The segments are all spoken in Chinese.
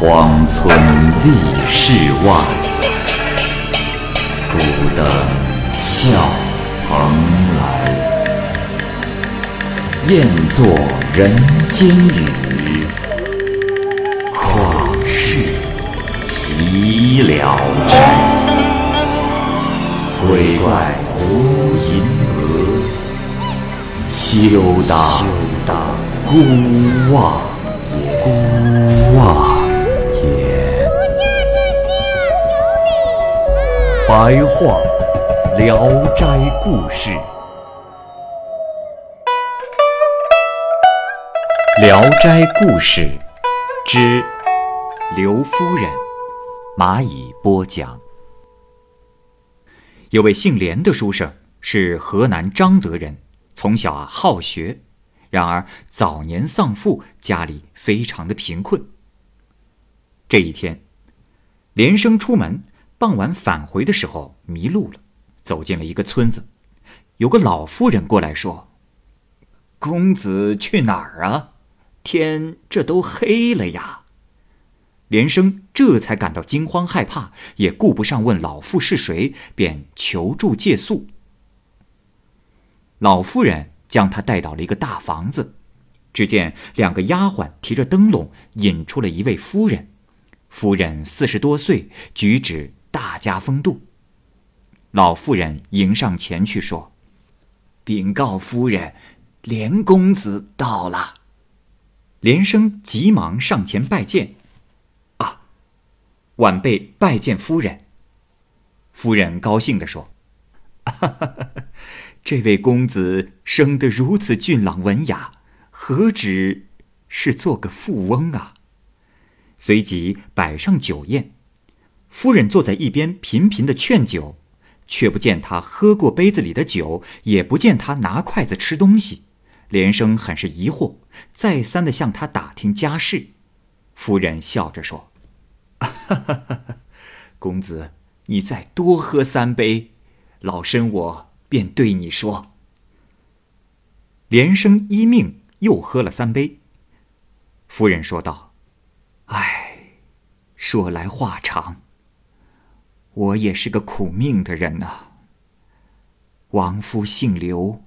荒村立世外，孤灯笑蓬莱。雁作人间雨，旷世岂了斋。鬼怪胡银娥，休当孤望白话《聊斋故事》，《聊斋故事》之刘夫人，蚂蚁播讲。有位姓连的书生，是河南彰德人，从小啊好学，然而早年丧父，家里非常的贫困。这一天，连生出门，傍晚返回的时候迷路了，走进了一个村子，有个老妇人过来说：“公子去哪儿啊？天这都黑了呀！”连生这才感到惊慌害怕，也顾不上问老妇是谁，便求助借宿。老妇人将他带到了一个大房子，只见两个丫鬟提着灯笼引出了一位夫人。夫人四十多岁，举止大家风度。老妇人迎上前去说：“禀告夫人，连公子到了。”连生急忙上前拜见。啊晚辈拜见夫人。夫人高兴地说：“哈哈哈这位公子生得如此俊朗文雅，何止是做个富翁啊？”随即摆上酒宴。夫人坐在一边频频的劝酒，却不见他喝过杯子里的酒，也不见他拿筷子吃东西。连生很是疑惑，再三的向他打听家事。夫人笑着说。哈哈哈！哈公子，你再多喝三杯，老身我便对你说。连生依命，又喝了三杯。夫人说道：“唉，说来话长。我也是个苦命的人呐。亡夫姓刘，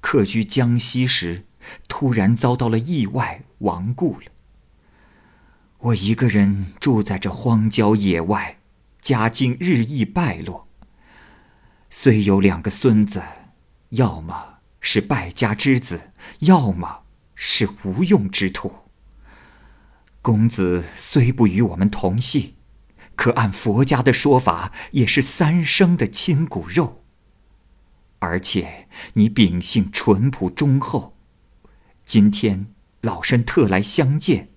客居江西时，突然遭到了意外，亡故了。”我一个人住在这荒郊野外，家境日益败落。虽有两个孙子，要么是败家之子，要么是无用之徒。公子虽不与我们同姓，可按佛家的说法，也是三生的亲骨肉。而且你秉性淳朴忠厚，今天老身特来相见。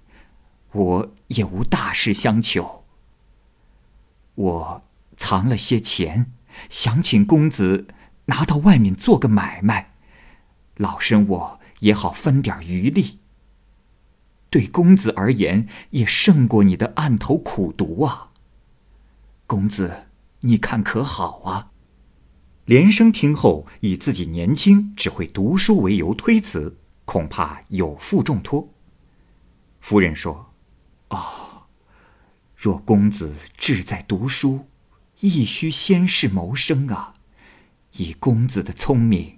我也无大事相求。我藏了些钱，想请公子拿到外面做个买卖，老身我也好分点余利。对公子而言，也胜过你的案头苦读啊。公子，你看可好啊？连生听后，以自己年轻，只会读书为由推辞，恐怕有负重托。夫人说。哦，若公子志在读书，亦需先世谋生啊！以公子的聪明，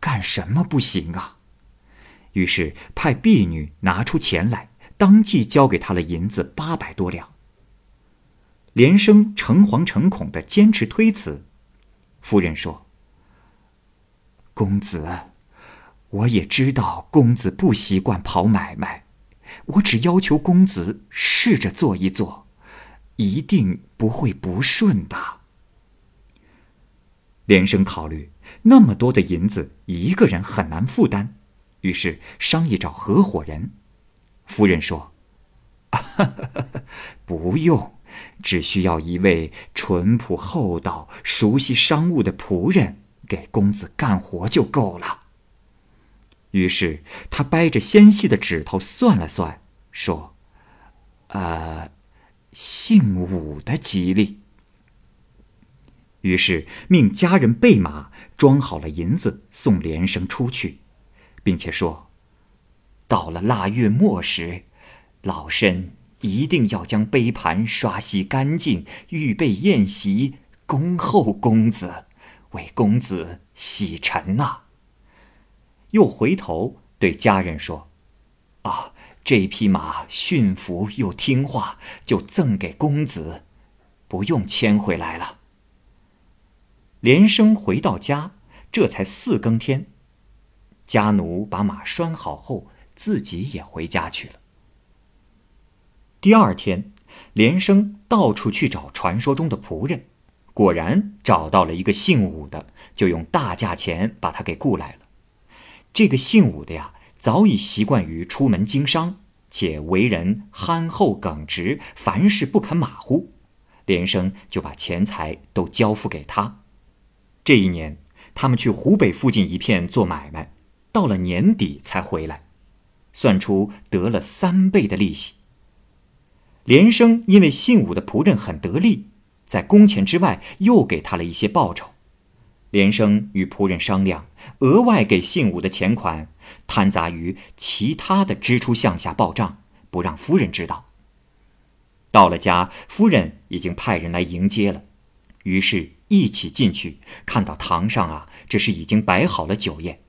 干什么不行啊？于是派婢女拿出钱来，当即交给他了银子八百多两。连生诚惶诚恐的坚持推辞，夫人说：“公子，我也知道公子不习惯跑买卖。”我只要求公子试着做一做，一定不会不顺的。连生考虑，那么多的银子，一个人很难负担，于是商议找合伙人。夫人说：“不用，只需要一位淳朴厚道、熟悉商务的仆人给公子干活就够了。”于是他掰着纤细的指头算了算，说：“呃，姓武的吉利。”于是命家人备马，装好了银子，送连生出去，并且说：“到了腊月末时，老身一定要将杯盘刷洗干净，预备宴席，恭候公子，为公子洗尘呐。又回头对家人说：“啊，这匹马驯服又听话，就赠给公子，不用牵回来了。”连生回到家，这才四更天。家奴把马拴好后，自己也回家去了。第二天，连生到处去找传说中的仆人，果然找到了一个姓武的，就用大价钱把他给雇来了。这个姓武的呀，早已习惯于出门经商，且为人憨厚耿直，凡事不肯马虎。连生就把钱财都交付给他。这一年，他们去湖北附近一片做买卖，到了年底才回来，算出得了三倍的利息。连生因为姓武的仆人很得力，在工钱之外又给他了一些报酬。连生与仆人商量，额外给姓武的钱款摊杂于其他的支出项下报账，不让夫人知道。到了家，夫人已经派人来迎接了，于是。一起进去，看到堂上啊，这是已经摆好了酒宴。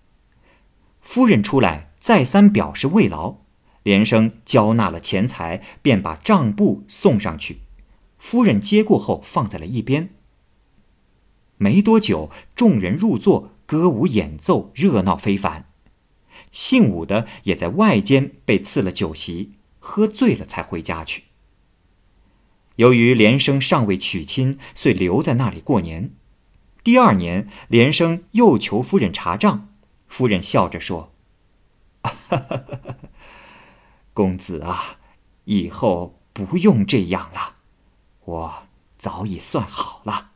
夫人出来，再三表示慰劳，连生交纳了钱财，便把账簿送上去。夫人接过后，放在了一边。没多久，众人入座，歌舞演奏，热闹非凡。姓武的也在外间被赐了酒席，喝醉了才回家去。由于连生尚未娶亲，遂留在那里过年。第二年，连生又求夫人查账，夫人笑着说：“哈哈哈哈哈公子啊，以后不用这样了，我早已算好了。”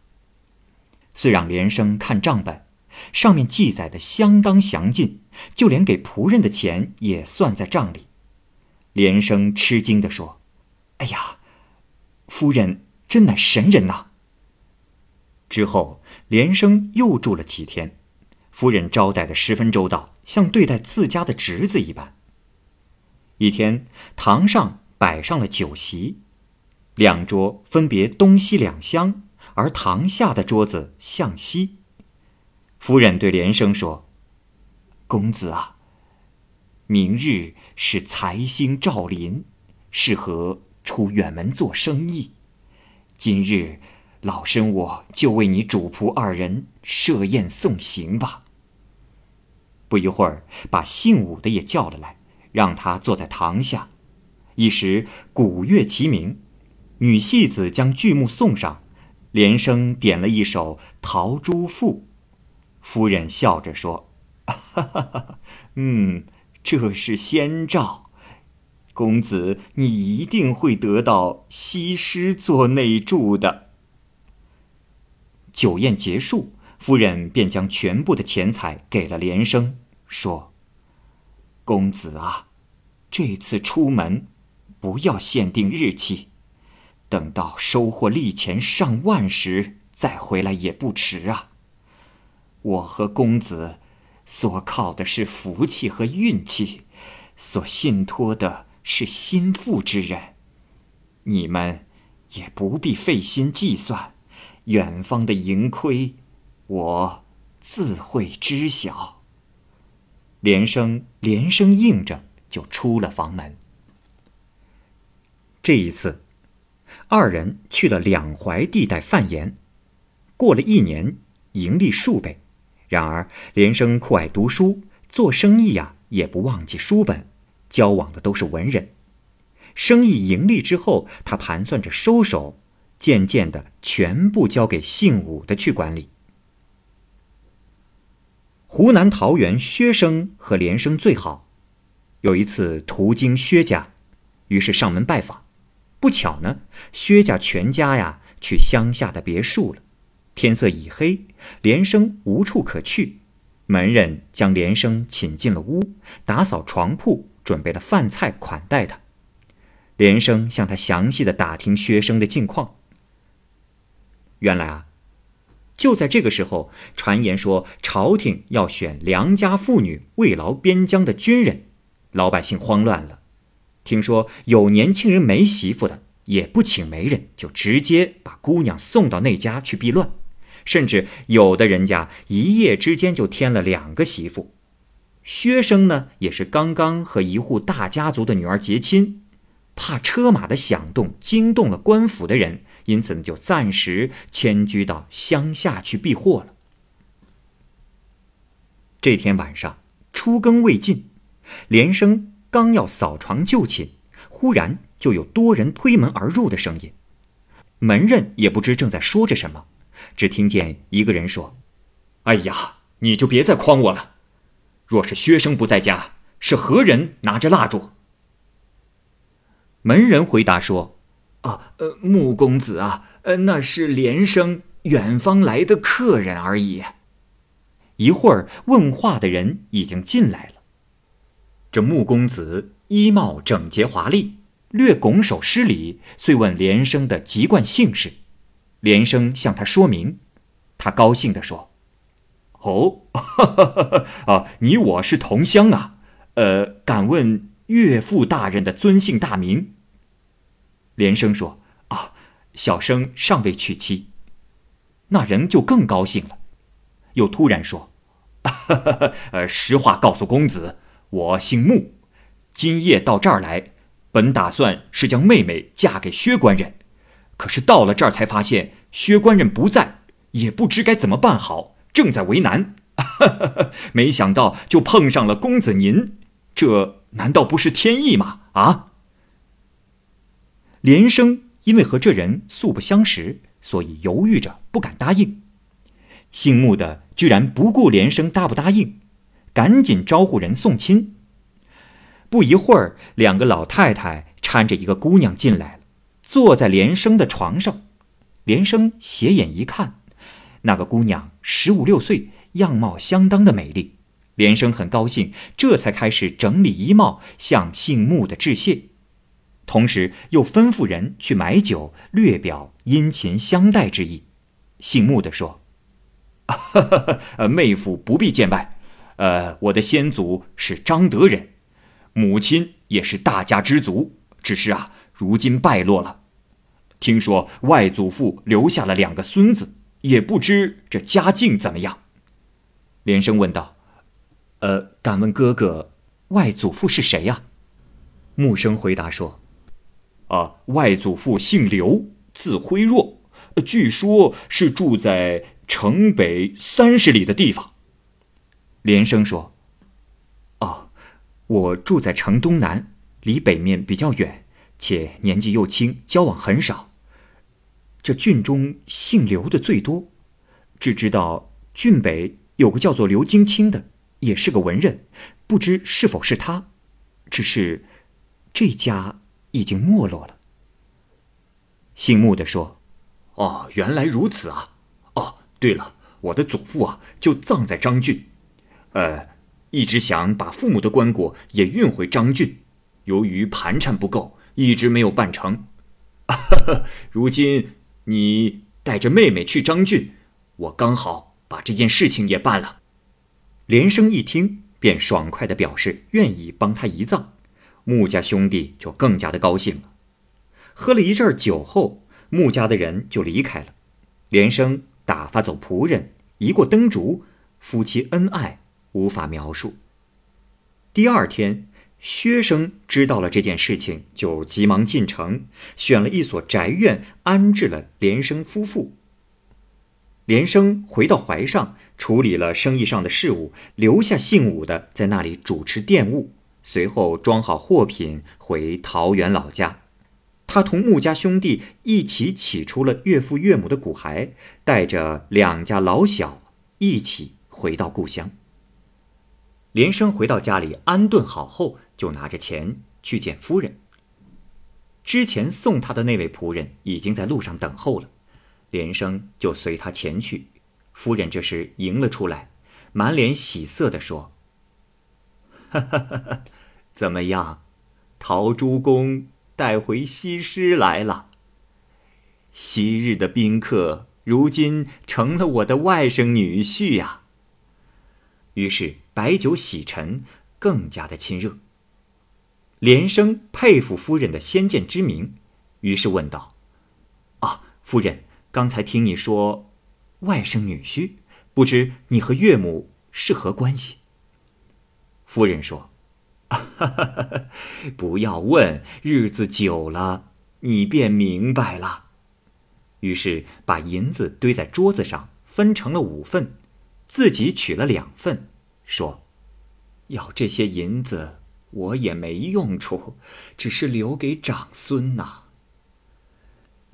遂让连生看账本，上面记载的相当详尽，就连给仆人的钱也算在账里。连生吃惊地说：“哎呀！”夫人真乃神人呐！之后连生又住了几天，夫人招待的十分周到，像对待自家的侄子一般。一天，堂上摆上了酒席，两桌分别东西两厢，而堂下的桌子向西。夫人对连生说：“公子啊，明日是财星照临，适合。”出远门做生意，今日老身我就为你主仆二人设宴送行吧。不一会儿，把姓武的也叫了来，让他坐在堂下。一时鼓乐齐鸣，女戏子将剧目送上，连声点了一首《陶朱赋》。夫人笑着说：“哈哈哈，嗯，这是先兆。”公子，你一定会得到西施做内助的。酒宴结束，夫人便将全部的钱财给了连生，说：“公子啊，这次出门，不要限定日期，等到收获利钱上万时再回来也不迟啊。我和公子所靠的是福气和运气，所信托的。”是心腹之人，你们也不必费心计算，远方的盈亏，我自会知晓。连生连声应着，就出了房门。这一次，二人去了两淮地带贩盐，过了一年，盈利数倍。然而，连生酷爱读书，做生意呀，也不忘记书本。交往的都是文人，生意盈利之后，他盘算着收手，渐渐的全部交给姓武的去管理。湖南桃源薛生和连生最好，有一次途经薛家，于是上门拜访。不巧呢，薛家全家呀去乡下的别墅了。天色已黑，连生无处可去，门人将连生请进了屋，打扫床铺。准备了饭菜款待他，连生向他详细的打听薛生的近况。原来啊，就在这个时候，传言说朝廷要选良家妇女慰劳边疆的军人，老百姓慌乱了。听说有年轻人没媳妇的，也不请媒人，就直接把姑娘送到那家去避乱。甚至有的人家一夜之间就添了两个媳妇。薛生呢，也是刚刚和一户大家族的女儿结亲，怕车马的响动惊动了官府的人，因此呢，就暂时迁居到乡下去避祸了。这天晚上，初更未尽，连生刚要扫床就寝，忽然就有多人推门而入的声音，门人也不知正在说着什么。只听见一个人说：“哎呀，你就别再诓我了。若是薛生不在家，是何人拿着蜡烛？”门人回答说：“啊，呃，穆公子啊，呃，那是连生远方来的客人而已。”一会儿，问话的人已经进来了。这穆公子衣帽整洁华丽，略拱手施礼，遂问连生的籍贯姓氏。连生向他说明，他高兴地说：“哦，哈哈哈哈啊，你我是同乡啊，呃，敢问岳父大人的尊姓大名？”连声说：“啊，小生尚未娶妻。”那人就更高兴了，又突然说：“呃，实话告诉公子，我姓穆，今夜到这儿来，本打算是将妹妹嫁给薛官人。”可是到了这儿才发现薛官人不在，也不知该怎么办好，正在为难。没想到就碰上了公子您，这难道不是天意吗？啊！连生因为和这人素不相识，所以犹豫着不敢答应。姓穆的居然不顾连生答不答应，赶紧招呼人送亲。不一会儿，两个老太太搀着一个姑娘进来了。坐在连生的床上，连生斜眼一看，那个姑娘十五六岁，样貌相当的美丽。连生很高兴，这才开始整理衣帽，向姓穆的致谢，同时又吩咐人去买酒，略表殷勤相待之意。姓穆的说：“哈哈妹夫不必见外，呃，我的先祖是张德人，母亲也是大家之族，只是啊，如今败落了。”听说外祖父留下了两个孙子，也不知这家境怎么样。连生问道：“呃，敢问哥哥，外祖父是谁呀？”木生回答说：“啊，外祖父姓刘，字辉若，据说是住在城北三十里的地方。”连生说：“哦，我住在城东南，离北面比较远，且年纪又轻，交往很少。”这郡中姓刘的最多，只知道郡北有个叫做刘金清的，也是个文人，不知是否是他。只是这家已经没落了。姓穆的说：“哦，原来如此啊！哦，对了，我的祖父啊，就葬在张郡。呃，一直想把父母的棺椁也运回张郡，由于盘缠不够，一直没有办成。如今。”你带着妹妹去张郡，我刚好把这件事情也办了。连生一听，便爽快地表示愿意帮他移葬。穆家兄弟就更加的高兴了。喝了一阵酒后，穆家的人就离开了。连生打发走仆人，移过灯烛，夫妻恩爱无法描述。第二天。薛生知道了这件事情，就急忙进城，选了一所宅院安置了连生夫妇。连生回到淮上，处理了生意上的事务，留下姓武的在那里主持店务，随后装好货品回桃园老家。他同穆家兄弟一起起出了岳父岳母的骨骸，带着两家老小一起回到故乡。连生回到家里安顿好后。就拿着钱去见夫人。之前送他的那位仆人已经在路上等候了，连生就随他前去。夫人这时迎了出来，满脸喜色地说：“ 怎么样，陶朱公带回西施来了？昔日的宾客，如今成了我的外甥女婿呀。”于是白酒洗尘，更加的亲热。连生佩服夫人的先见之明，于是问道：“啊，夫人，刚才听你说外甥女婿，不知你和岳母是何关系？”夫人说：“不要问，日子久了，你便明白了。”于是把银子堆在桌子上，分成了五份，自己取了两份，说：“要这些银子，我也没用处，只是留给长孙呐。”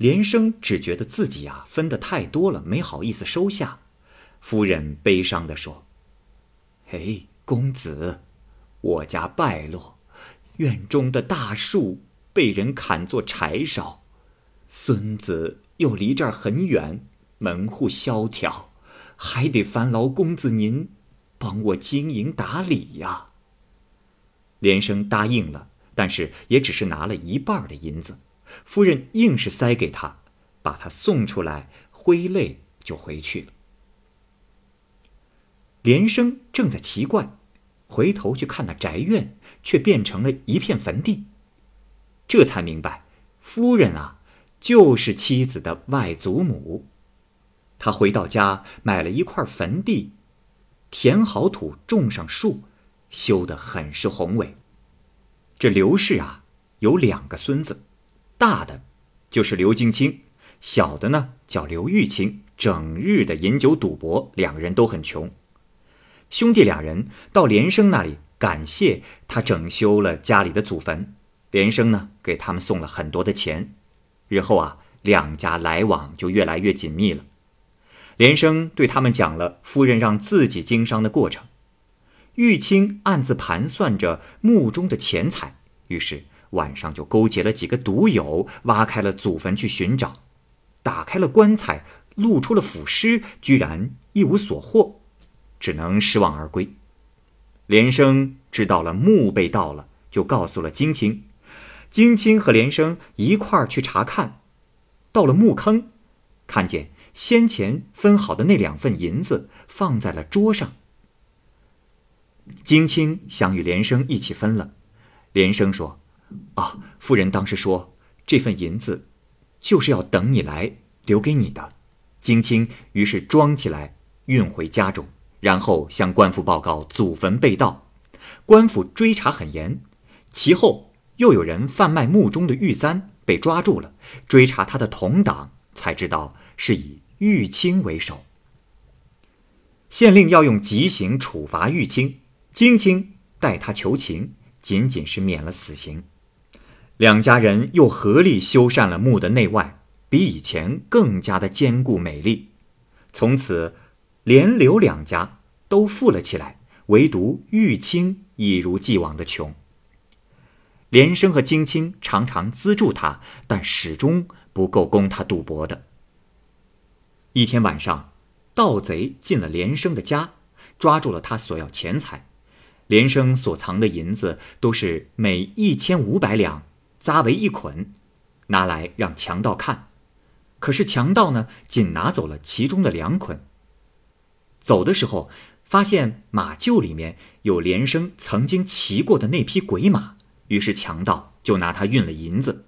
连生只觉得自己呀分的太多了，没好意思收下。夫人悲伤地说：“哎，公子，我家败落，院中的大树被人砍作柴烧，孙子。”又离这儿很远，门户萧条，还得烦劳公子您帮我经营打理呀。连生答应了，但是也只是拿了一半的银子。夫人硬是塞给他，把他送出来，挥泪就回去了。连生正在奇怪，回头去看那宅院，却变成了一片坟地，这才明白，夫人啊。就是妻子的外祖母，他回到家买了一块坟地，填好土，种上树，修得很是宏伟。这刘氏啊，有两个孙子，大的就是刘金清，小的呢叫刘玉清，整日的饮酒赌博，两个人都很穷。兄弟俩人到连生那里感谢他整修了家里的祖坟，连生呢给他们送了很多的钱。日后啊，两家来往就越来越紧密了。连生对他们讲了夫人让自己经商的过程。玉清暗自盘算着墓中的钱财，于是晚上就勾结了几个赌友，挖开了祖坟去寻找，打开了棺材，露出了腐尸，居然一无所获，只能失望而归。连生知道了墓被盗了，就告诉了金青。金青和连生一块儿去查看，到了墓坑，看见先前分好的那两份银子放在了桌上。金青想与连生一起分了，连生说：“啊，夫人当时说这份银子就是要等你来留给你的。”金青于是装起来运回家中，然后向官府报告祖坟被盗，官府追查很严，其后。又有人贩卖墓中的玉簪，被抓住了。追查他的同党，才知道是以玉清为首。县令要用极刑处罚玉清，金清代他求情，仅仅是免了死刑。两家人又合力修缮了墓的内外，比以前更加的坚固美丽。从此，连刘两家都富了起来，唯独玉清一如既往的穷。连生和金青常常资助他，但始终不够供他赌博的。一天晚上，盗贼进了连生的家，抓住了他索要钱财。连生所藏的银子都是每一千五百两，扎为一捆，拿来让强盗看。可是强盗呢，仅拿走了其中的两捆。走的时候，发现马厩里面有连生曾经骑过的那匹鬼马。于是强盗就拿他运了银子，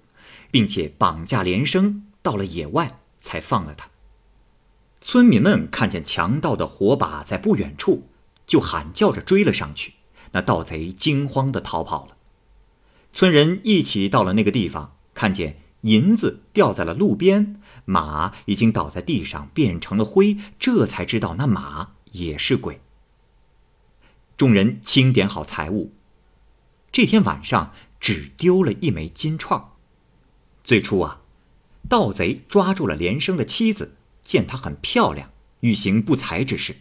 并且绑架连生到了野外，才放了他。村民们看见强盗的火把在不远处，就喊叫着追了上去。那盗贼惊慌地逃跑了。村人一起到了那个地方，看见银子掉在了路边，马已经倒在地上变成了灰，这才知道那马也是鬼。众人清点好财物。这天晚上只丢了一枚金串。最初啊，盗贼抓住了连生的妻子，见她很漂亮，欲行不才之事。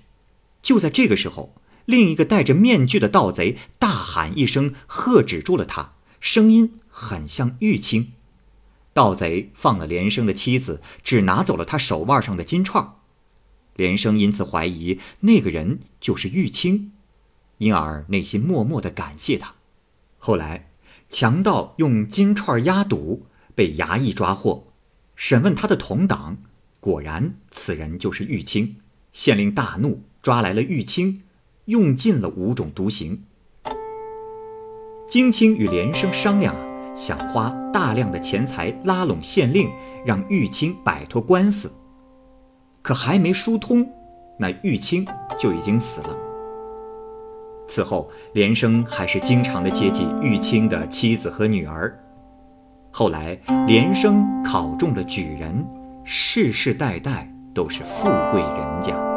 就在这个时候，另一个戴着面具的盗贼大喊一声，喝止住了他，声音很像玉清。盗贼放了连生的妻子，只拿走了他手腕上的金串。连生因此怀疑那个人就是玉清，因而内心默默的感谢他。后来，强盗用金串压赌，被衙役抓获，审问他的同党，果然此人就是玉清。县令大怒，抓来了玉清，用尽了五种毒刑。金青与连生商量啊，想花大量的钱财拉拢县令，让玉清摆脱官司。可还没疏通，那玉清就已经死了。此后，连生还是经常的接济玉清的妻子和女儿。后来，连生考中了举人，世世代代都是富贵人家。